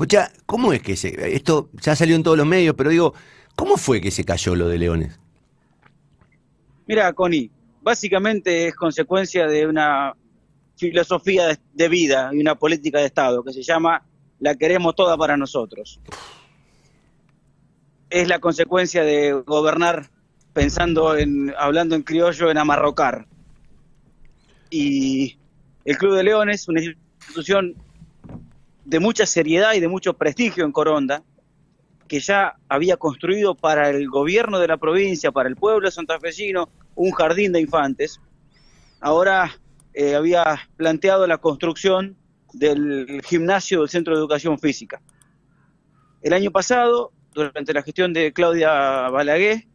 Escucha, ¿cómo es que se, esto ya salió en todos los medios, pero digo, ¿cómo fue que se cayó lo de Leones? Mira, Connie, básicamente es consecuencia de una filosofía de vida y una política de Estado que se llama la queremos toda para nosotros. Es la consecuencia de gobernar pensando en, hablando en criollo, en amarrocar. Y el Club de Leones, una institución de mucha seriedad y de mucho prestigio en Coronda, que ya había construido para el gobierno de la provincia, para el pueblo santafesino, un jardín de infantes, ahora eh, había planteado la construcción del gimnasio del Centro de Educación Física. El año pasado, durante la gestión de Claudia Balaguer,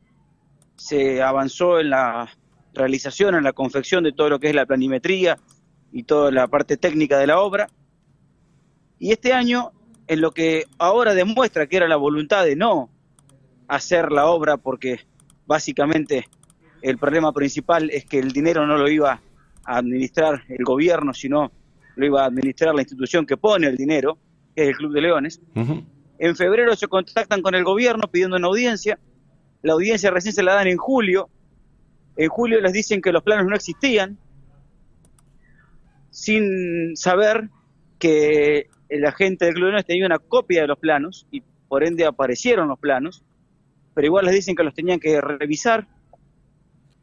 se avanzó en la realización, en la confección de todo lo que es la planimetría y toda la parte técnica de la obra. Y este año, en lo que ahora demuestra que era la voluntad de no hacer la obra, porque básicamente el problema principal es que el dinero no lo iba a administrar el gobierno, sino lo iba a administrar la institución que pone el dinero, que es el Club de Leones. En febrero se contactan con el gobierno pidiendo una audiencia. La audiencia recién se la dan en julio. En julio les dicen que los planos no existían, sin saber que el agente del Club de Leones tenía una copia de los planos y por ende aparecieron los planos, pero igual les dicen que los tenían que revisar,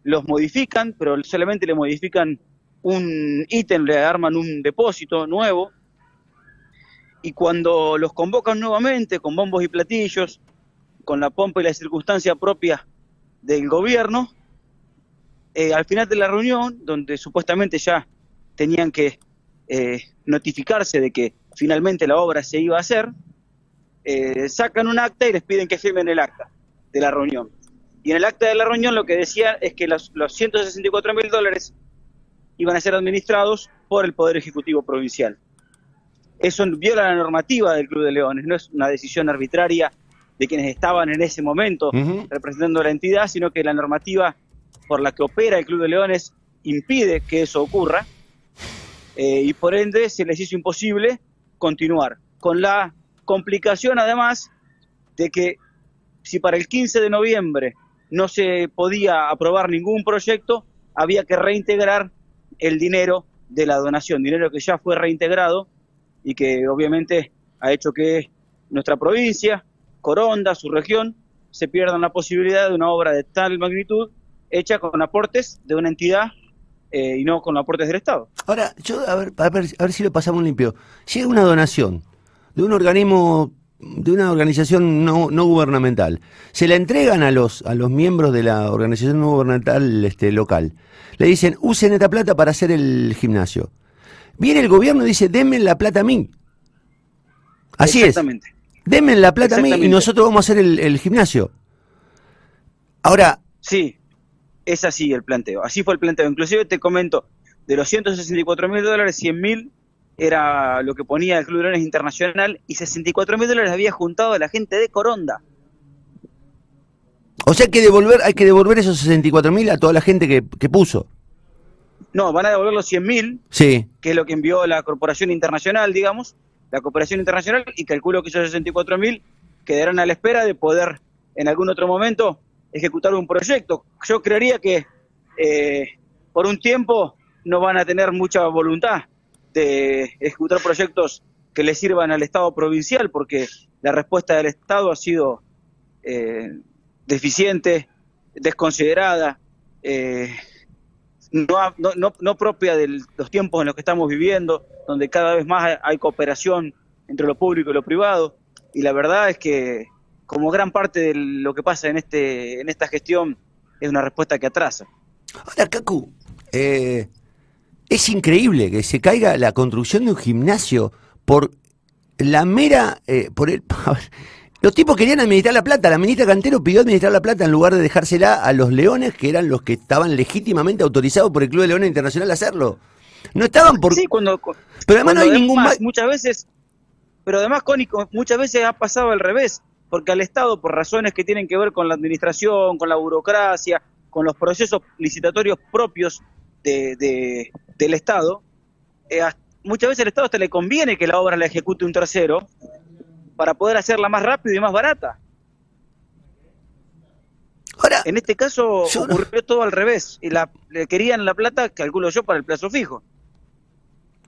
los modifican, pero solamente le modifican un ítem, le arman un depósito nuevo, y cuando los convocan nuevamente con bombos y platillos, con la pompa y la circunstancia propia del gobierno, eh, al final de la reunión, donde supuestamente ya tenían que eh, notificarse de que finalmente la obra se iba a hacer, eh, sacan un acta y les piden que firmen el acta de la reunión. Y en el acta de la reunión lo que decía es que los, los 164 mil dólares iban a ser administrados por el Poder Ejecutivo Provincial. Eso viola la normativa del Club de Leones, no es una decisión arbitraria de quienes estaban en ese momento representando la entidad, sino que la normativa por la que opera el Club de Leones impide que eso ocurra eh, y por ende se les hizo imposible continuar, con la complicación además de que si para el 15 de noviembre no se podía aprobar ningún proyecto, había que reintegrar el dinero de la donación, dinero que ya fue reintegrado y que obviamente ha hecho que nuestra provincia, Coronda, su región, se pierdan la posibilidad de una obra de tal magnitud hecha con aportes de una entidad eh, y no con aportes del Estado. Ahora, yo a ver, a ver, a ver si lo pasamos limpio. Llega una donación de un organismo de una organización no, no, gubernamental, se la entregan a los, a los miembros de la organización no gubernamental este, local. Le dicen, usen esta plata para hacer el gimnasio. Viene el gobierno y dice, denme la plata a mí. Así es. Denme la plata a mí y nosotros vamos a hacer el, gimnasio. Ahora... Sí, es así el planteo. Así fue el planteo. Inclusive te comento, de los 164 mil dólares, 100 mil era lo que ponía el Club de Leones Internacional y 64 mil dólares había juntado a la gente de Coronda. O sea, hay que devolver, hay que devolver esos 64 mil a toda la gente que, puso. No, van a devolver los 100 mil, sí. que es lo que envió la Corporación Internacional, digamos, la Cooperación Internacional, y calculo que esos 64 mil quedarán a la espera de poder en algún otro momento ejecutar un proyecto. Yo creería que eh, por un tiempo no van a tener mucha voluntad de ejecutar proyectos que le sirvan al Estado provincial, porque la respuesta del Estado ha sido eh, deficiente, desconsiderada, eh, no, no, propia de los tiempos en los que estamos viviendo, donde cada vez más hay cooperación entre lo público y lo privado. Y la verdad es que, como gran parte de lo que pasa en, este, en esta gestión, es una respuesta que atrasa. Ahora, Cacu, eh, es increíble que se caiga la construcción de un gimnasio por la mera. Eh, por el, los tipos querían administrar la plata. La ministra Cantero pidió administrar la plata en lugar de dejársela a los leones, que eran los que estaban legítimamente autorizados por el Club de Leones Internacional a hacerlo. No estaban por. Sí, cuando. Pero además no hay ningún. Muchas veces. Pero además, Connie, muchas veces ha pasado al revés. Porque al Estado, por razones que tienen que ver con la administración, con la burocracia, con los procesos licitatorios propios de, del Estado, eh, muchas veces al Estado hasta le conviene que la obra la ejecute un tercero, para poder hacerla más rápido y más barata. Ahora, en este caso ocurrió todo al revés. Y la, le querían la plata, calculo yo, para el plazo fijo.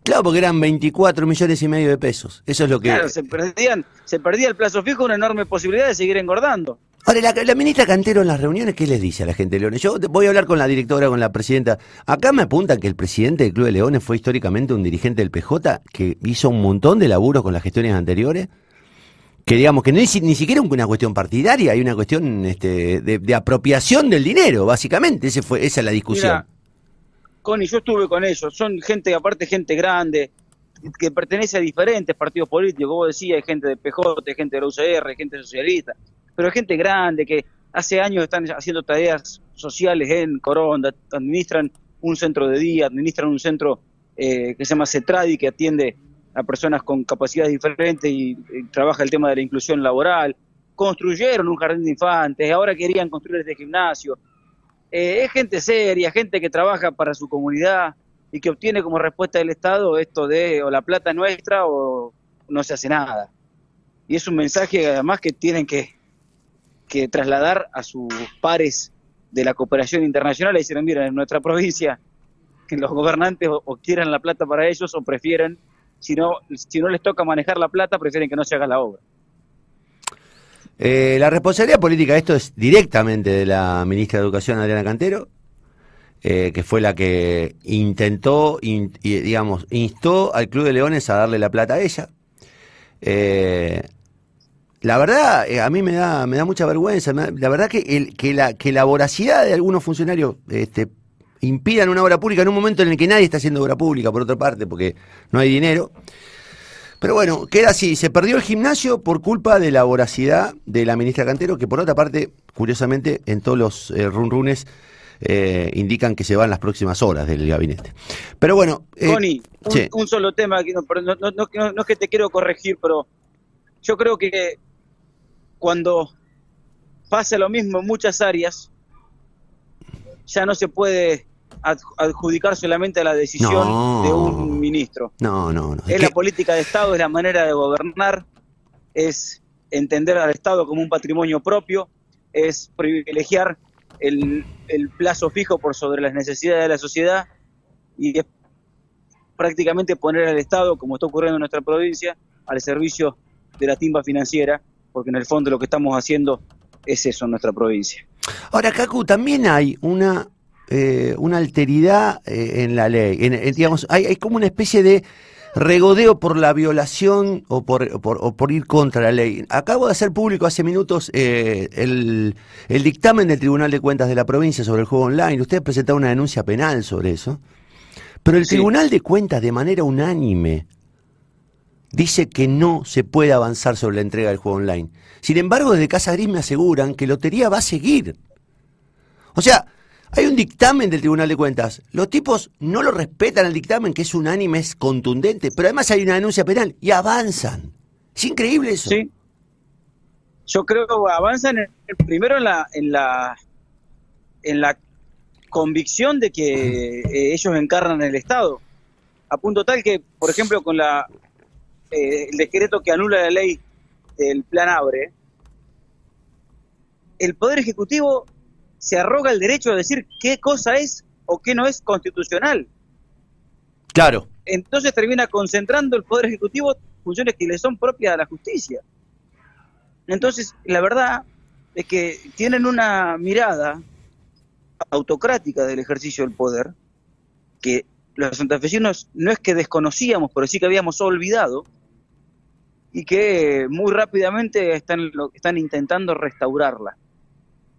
Claro, porque eran 24 millones y medio de pesos. Eso es lo que. Claro, se, perdían, se perdía el plazo fijo, una enorme posibilidad de seguir engordando. Ahora, la, ministra Cantero en las reuniones, ¿qué les dice a la gente de Leones? Yo voy a hablar con la directora, con la presidenta. Acá me apuntan que el presidente del Club de Leones fue históricamente un dirigente del PJ que hizo un montón de laburo con las gestiones anteriores que digamos que no es ni siquiera una cuestión partidaria, hay una cuestión este, de, apropiación del dinero, básicamente, Ese fue, esa es la discusión. Mira, Connie, yo estuve con ellos, son gente, aparte gente grande, que pertenece a diferentes partidos políticos, como decía, hay gente de PJ, gente de la UCR, gente socialista, pero hay gente grande que hace años están haciendo tareas sociales en Coronda, administran un centro de día, administran un centro eh, que se llama CETRADI, que atiende a personas con capacidades diferentes y, trabaja el tema de la inclusión laboral. Construyeron un jardín de infantes, ahora querían construir este gimnasio. Eh, es gente seria, gente que trabaja para su comunidad y que obtiene como respuesta del Estado esto de o la plata nuestra o no se hace nada. Y es un mensaje además que tienen que, que trasladar a sus pares de la cooperación internacional y decir, mira, en nuestra provincia que los gobernantes o, quieran la plata para ellos o prefieren si no, si no les toca manejar la plata, prefieren que no se haga la obra. Eh, la responsabilidad política, esto es directamente de la ministra de Educación, Adriana Cantero, eh, que fue la que intentó, digamos, instó al Club de Leones a darle la plata a ella. Eh, la verdad, a mí me da, me da mucha vergüenza. la verdad que, el, que, la, que la voracidad de algunos funcionarios este, impidan una obra pública en un momento en el que nadie está haciendo obra pública, por otra parte, porque no hay dinero. Pero bueno, queda así. Se perdió el gimnasio por culpa de la voracidad de la ministra Cantero, que por otra parte, curiosamente, en todos los eh, runrunes eh, indican que se van las próximas horas del gabinete. Pero bueno. Eh, Connie, un, solo tema, no, no, no, es que te quiero corregir, pero yo creo que cuando pasa lo mismo en muchas áreas, ya no se puede adjudicar solamente a la decisión de un ministro. No, no, no. Es, la política de Estado, es la manera de gobernar, es entender al Estado como un patrimonio propio, es privilegiar el, plazo fijo por sobre las necesidades de la sociedad y es prácticamente poner al Estado, como está ocurriendo en nuestra provincia, al servicio de la timba financiera, porque en el fondo lo que estamos haciendo es eso en nuestra provincia. Ahora, Cacu, también hay una eh, una alteridad eh, en la ley. digamos, hay, como una especie de regodeo por la violación o por, por, ir contra la ley. Acabo de hacer público hace minutos eh, el, dictamen del Tribunal de Cuentas de la provincia sobre el juego online. Ustedes presentaron una denuncia penal sobre eso. Pero el Tribunal de Cuentas, de manera unánime, dice que no se puede avanzar sobre la entrega del juego online. Sin embargo, desde Casa Gris me aseguran que Lotería va a seguir. O sea, hay un dictamen del Tribunal de Cuentas. Los tipos no lo respetan el dictamen, que es unánime, es contundente, pero además hay una denuncia penal y avanzan. Es increíble eso. Sí. Yo creo que avanzan primero en la, en la en la convicción de que eh, ellos encarnan el Estado. A punto tal que, por ejemplo, con la eh, el decreto que anula la ley del Plan Abre, el Poder Ejecutivo se arroga el derecho a decir qué cosa es o qué no es constitucional. Claro. Entonces termina concentrando el Poder Ejecutivo funciones que le son propias a la justicia. Entonces, la verdad es que tienen una mirada autocrática del ejercicio del poder que los santafesinos no es que desconocíamos, pero sí que habíamos olvidado y que muy rápidamente están, están intentando restaurarla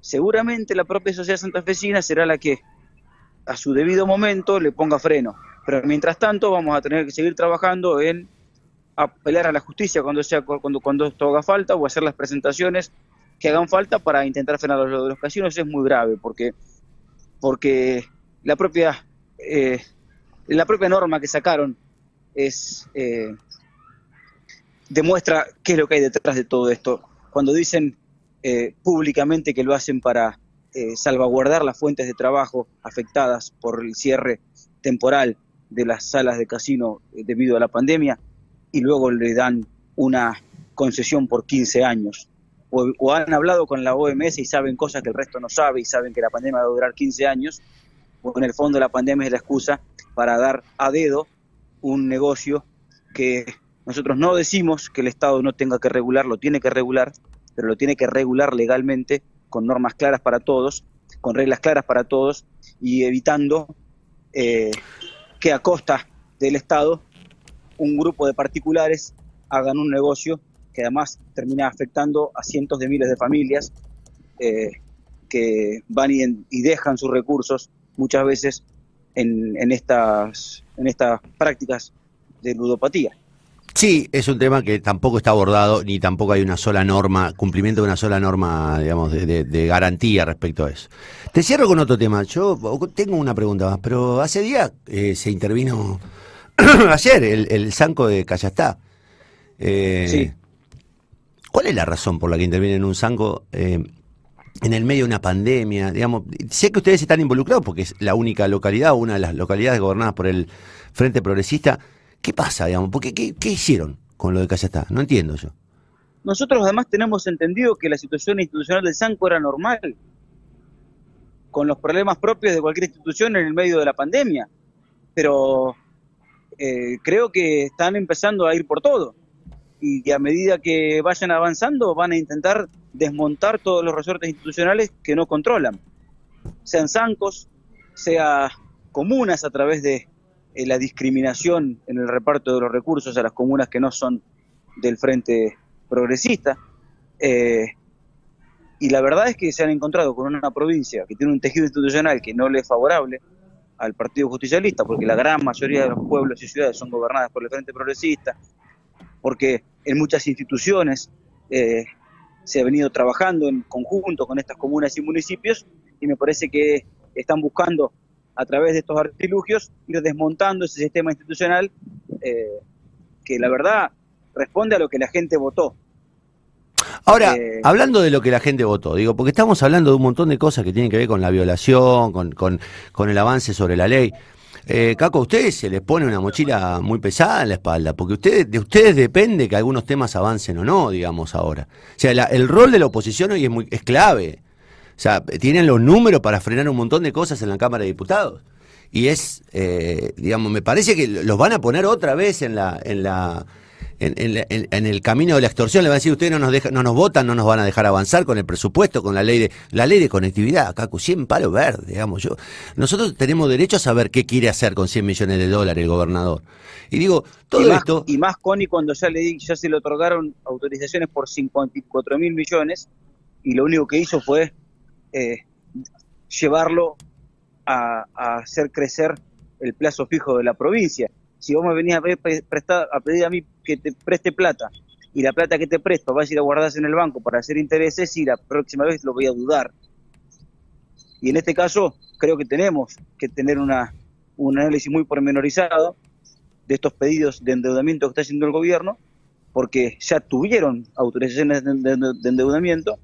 seguramente la propia sociedad santafesina será la que a su debido momento le ponga freno. Pero mientras tanto vamos a tener que seguir trabajando en apelar a la justicia cuando sea cuando cuando esto haga falta o hacer las presentaciones que hagan falta para intentar frenar lo de los casinos es muy grave porque porque la propia eh, la propia norma que sacaron es eh, demuestra qué es lo que hay detrás de todo esto cuando dicen eh, públicamente que lo hacen para eh, salvaguardar las fuentes de trabajo afectadas por el cierre temporal de las salas de casino eh, debido a la pandemia y luego le dan una concesión por 15 años. O, han hablado con la OMS y saben cosas que el resto no sabe y saben que la pandemia va a durar 15 años, o en el fondo la pandemia es la excusa para dar a dedo un negocio que nosotros no decimos que el Estado no tenga que regular, lo tiene que regular, pero lo tiene que regular legalmente, con normas claras para todos, con reglas claras para todos y evitando eh, que a costa del Estado un grupo de particulares hagan un negocio que además termina afectando a cientos de miles de familias eh, que van y, dejan sus recursos muchas veces en, estas, en estas prácticas de ludopatía. Sí, es un tema que tampoco está abordado ni tampoco hay una sola norma, cumplimiento de una sola norma, digamos, de, garantía respecto a eso. Te cierro con otro tema. Yo tengo una pregunta más, pero hace días eh, se intervino, ayer, el, el Zanco de Callastá. Eh, sí. ¿Cuál es la razón por la que interviene en un Zanco eh, en el medio de una pandemia? Digamos, sé que ustedes están involucrados porque es la única localidad, una de las localidades gobernadas por el Frente Progresista. ¿Qué pasa, digamos? Porque, ¿qué, ¿Qué hicieron con lo de Callastá? No entiendo yo. Nosotros además tenemos entendido que la situación institucional del Zanco era normal, con los problemas propios de cualquier institución en el medio de la pandemia. Pero eh, creo que están empezando a ir por todo y que a medida que vayan avanzando van a intentar desmontar todos los resortes institucionales que no controlan, sean zancos, sea comunas a través de eh, la discriminación en el reparto de los recursos a las comunas que no son del Frente Progresista. Eh, y la verdad es que se han encontrado con una provincia que tiene un tejido institucional que no le es favorable al Partido Justicialista, porque la gran mayoría de los pueblos y ciudades son gobernadas por el Frente Progresista, porque en muchas instituciones eh, se ha venido trabajando en conjunto con estas comunas y municipios y me parece que están buscando a través de estos artilugios ir desmontando ese sistema institucional eh, que la verdad responde a lo que la gente votó. Ahora, eh, hablando de lo que la gente votó, digo, porque estamos hablando de un montón de cosas que tienen que ver con la violación, con, con, con el avance sobre la ley. Eh, Caco, a ustedes se les pone una mochila muy pesada en la espalda, porque ustedes, de ustedes depende que algunos temas avancen o no, digamos ahora. O sea, el rol de la oposición hoy es, muy, es clave. O sea, tienen los números para frenar un montón de cosas en la Cámara de Diputados. Y es, eh, digamos, me parece que los van a poner otra vez en la, en la en, el camino de la extorsión, le van a decir, ustedes no nos, dejan, no nos votan, no nos van a dejar avanzar con el presupuesto, con la ley de la ley de conectividad, Cacu, 100 palos verdes, digamos yo. Nosotros tenemos derecho a saber qué quiere hacer con 100 millones de dólares el gobernador. Y digo, todo y más, esto... Y más, Connie, cuando ya, le, ya se le otorgaron autorizaciones por 54 mil millones, y lo único que hizo fue eh, llevarlo a, hacer crecer el plazo fijo de la provincia si vos me venís a, prestar, a pedir a mí que te preste plata y la plata que te presto vas a ir a guardarse en el banco para hacer intereses y la próxima vez lo voy a dudar. Y en este caso creo que tenemos que tener una, un análisis muy pormenorizado de estos pedidos de endeudamiento que está haciendo el gobierno, porque ya tuvieron autorizaciones de endeudamiento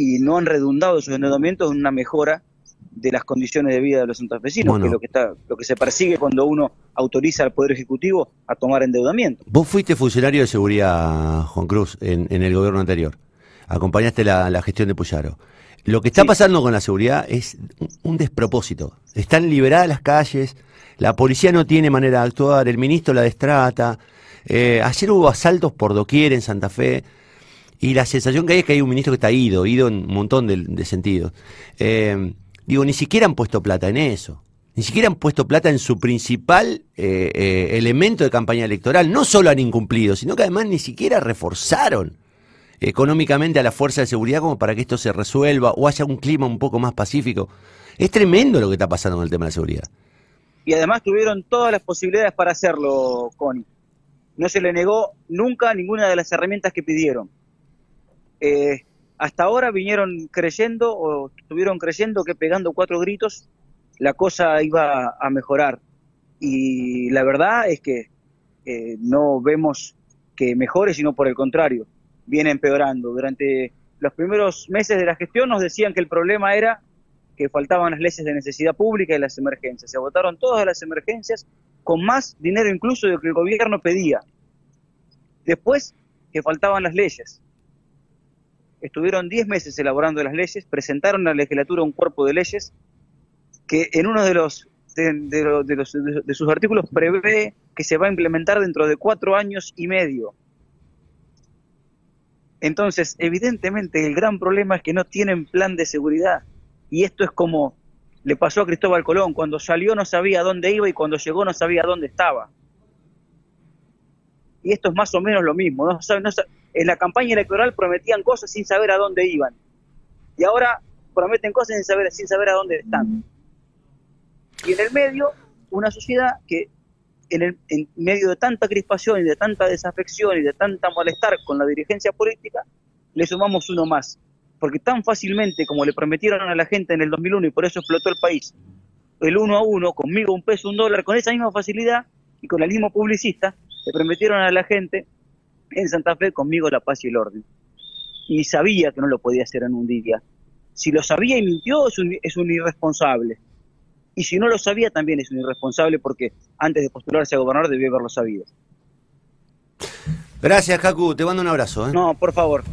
y no han redundado esos endeudamientos en una mejora de las condiciones de vida de los santafesinos, que es lo que está, lo que se persigue cuando uno autoriza al Poder Ejecutivo a tomar endeudamiento. Vos fuiste funcionario de seguridad, Juan Cruz, en, el gobierno anterior. Acompañaste la, gestión de Puyaro. Lo que está pasando con la seguridad es un despropósito. Están liberadas las calles, la policía no tiene manera de actuar, el ministro la destrata. Eh, ayer hubo asaltos por doquier en Santa Fe. Y la sensación que hay es que hay un ministro que está ido, ido en un montón de, sentidos. Eh, Digo, ni siquiera han puesto plata en eso. Ni siquiera han puesto plata en su principal eh, eh, elemento de campaña electoral. No solo han incumplido, sino que además ni siquiera reforzaron económicamente a la fuerza de seguridad como para que esto se resuelva o haya un clima un poco más pacífico. Es tremendo lo que está pasando con el tema de la seguridad. Y además tuvieron todas las posibilidades para hacerlo, Connie. No se le negó nunca ninguna de las herramientas que pidieron. Eh, hasta ahora vinieron creyendo o estuvieron creyendo que pegando cuatro gritos la cosa iba a mejorar. Y la verdad es que eh, no vemos que mejore, sino por el contrario, viene empeorando. Durante los primeros meses de la gestión nos decían que el problema era que faltaban las leyes de necesidad pública y las emergencias. Se votaron todas las emergencias con más dinero incluso de lo que el gobierno pedía. Después que faltaban las leyes. Estuvieron 10 meses elaborando las leyes, presentaron a la legislatura un cuerpo de leyes que en uno de los de, sus artículos prevé que se va a implementar dentro de cuatro años y medio. Entonces, evidentemente, el gran problema es que no tienen plan de seguridad. Y esto es como le pasó a Cristóbal Colón. Cuando salió no sabía dónde iba y cuando llegó no sabía dónde estaba. Y esto es más o menos lo mismo. En la campaña electoral prometían cosas sin saber a dónde iban. Y ahora prometen cosas sin saber, sin saber a dónde están. Y en el medio, una sociedad que en, el, en medio de tanta crispación y de tanta desafección y de tanta malestar con la dirigencia política, le sumamos uno más. Porque tan fácilmente como le prometieron a la gente en el 2001 y por eso explotó el país, el uno a uno, conmigo un peso, un dólar, con esa misma facilidad y con el mismo publicista, le prometieron a la gente en Santa Fe conmigo la paz y el orden. Y sabía que no lo podía hacer en un día. Si lo sabía y mintió, es un, es un irresponsable. Y si no lo sabía, también es un irresponsable porque antes de postularse a gobernador debió haberlo sabido. Gracias, Cacu. Te mando un abrazo. ¿eh? No, por favor.